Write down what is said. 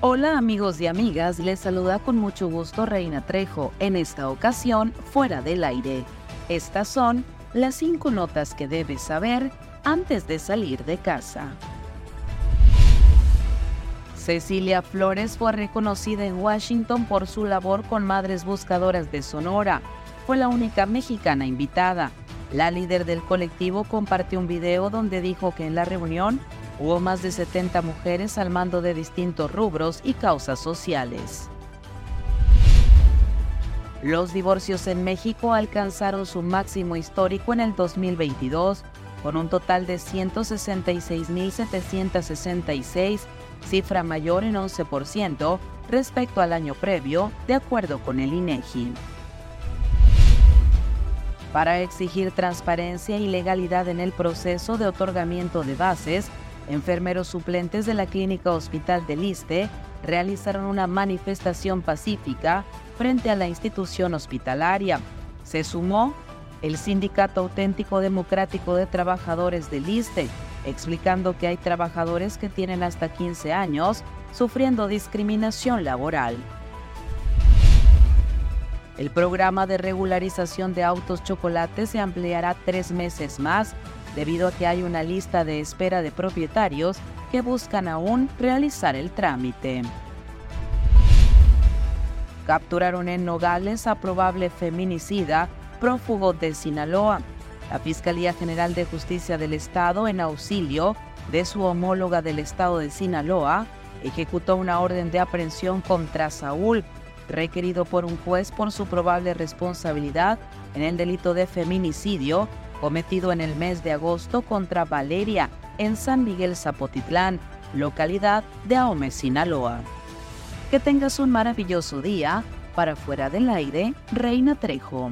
Hola amigos y amigas, les saluda con mucho gusto Reina Trejo, en esta ocasión fuera del aire. Estas son las cinco notas que debes saber antes de salir de casa. Cecilia Flores fue reconocida en Washington por su labor con Madres Buscadoras de Sonora. Fue la única mexicana invitada. La líder del colectivo compartió un video donde dijo que en la reunión Hubo más de 70 mujeres al mando de distintos rubros y causas sociales. Los divorcios en México alcanzaron su máximo histórico en el 2022, con un total de 166.766, cifra mayor en 11% respecto al año previo, de acuerdo con el INEGI. Para exigir transparencia y legalidad en el proceso de otorgamiento de bases, enfermeros suplentes de la Clínica Hospital del Liste realizaron una manifestación pacífica frente a la institución hospitalaria. Se sumó el Sindicato Auténtico Democrático de Trabajadores del Liste, explicando que hay trabajadores que tienen hasta 15 años sufriendo discriminación laboral. El programa de regularización de autos chocolates se ampliará tres meses más debido a que hay una lista de espera de propietarios que buscan aún realizar el trámite. Capturaron en Nogales a probable feminicida prófugo de Sinaloa. La Fiscalía General de Justicia del Estado, en auxilio de su homóloga del Estado de Sinaloa, ejecutó una orden de aprehensión contra Saúl, requerido por un juez por su probable responsabilidad en el delito de feminicidio cometido en el mes de agosto contra Valeria en San Miguel Zapotitlán, localidad de Ahome, Sinaloa. Que tengas un maravilloso día. Para fuera del aire, Reina Trejo.